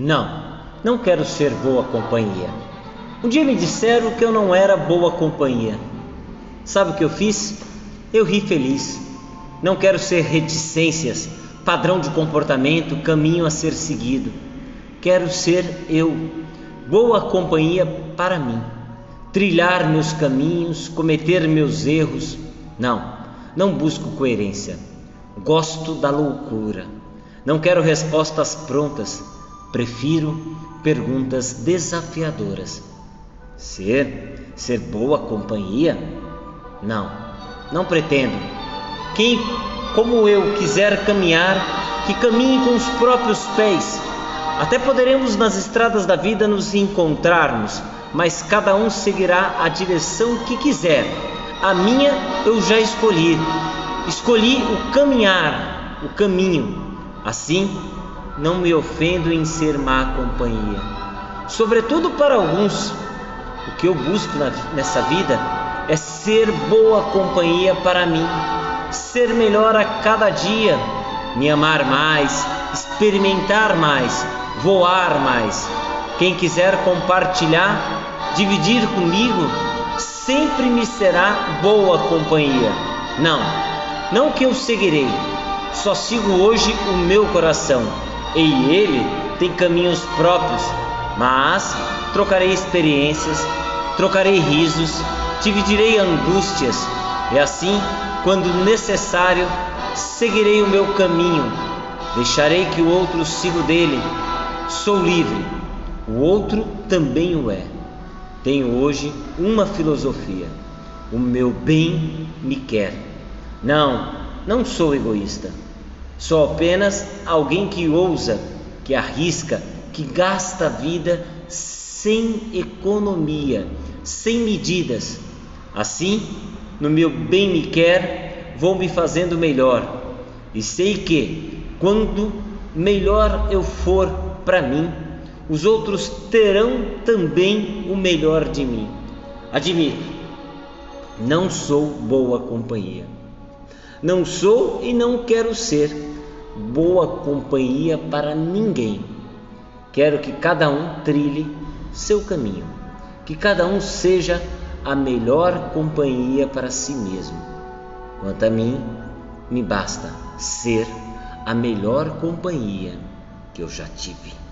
Não, não quero ser boa companhia. Um dia me disseram que eu não era boa companhia. Sabe o que eu fiz? Eu ri feliz. Não quero ser reticências, padrão de comportamento, caminho a ser seguido. Quero ser eu, boa companhia para mim. Trilhar meus caminhos, cometer meus erros. Não, não busco coerência. Gosto da loucura. Não quero respostas prontas. Prefiro perguntas desafiadoras. Ser, ser boa companhia? Não, não pretendo. Quem, como eu, quiser caminhar, que caminhe com os próprios pés. Até poderemos nas estradas da vida nos encontrarmos, mas cada um seguirá a direção que quiser. A minha eu já escolhi. Escolhi o caminhar, o caminho. Assim, não me ofendo em ser má companhia. Sobretudo para alguns, o que eu busco nessa vida é ser boa companhia para mim, ser melhor a cada dia, me amar mais, experimentar mais, voar mais. Quem quiser compartilhar, dividir comigo, sempre me será boa companhia. Não, não que eu seguirei, só sigo hoje o meu coração e ele tem caminhos próprios, mas trocarei experiências, trocarei risos, dividirei angústias, e assim, quando necessário, seguirei o meu caminho, deixarei que o outro siga o dele. Sou livre, o outro também o é. Tenho hoje uma filosofia: o meu bem me quer. Não, não sou egoísta. Sou apenas alguém que ousa, que arrisca, que gasta a vida sem economia, sem medidas. Assim, no meu bem me quer, vou me fazendo melhor. E sei que, quando melhor eu for para mim, os outros terão também o melhor de mim. Admito, não sou boa companhia. Não sou e não quero ser boa companhia para ninguém. Quero que cada um trilhe seu caminho, que cada um seja a melhor companhia para si mesmo. Quanto a mim, me basta ser a melhor companhia que eu já tive.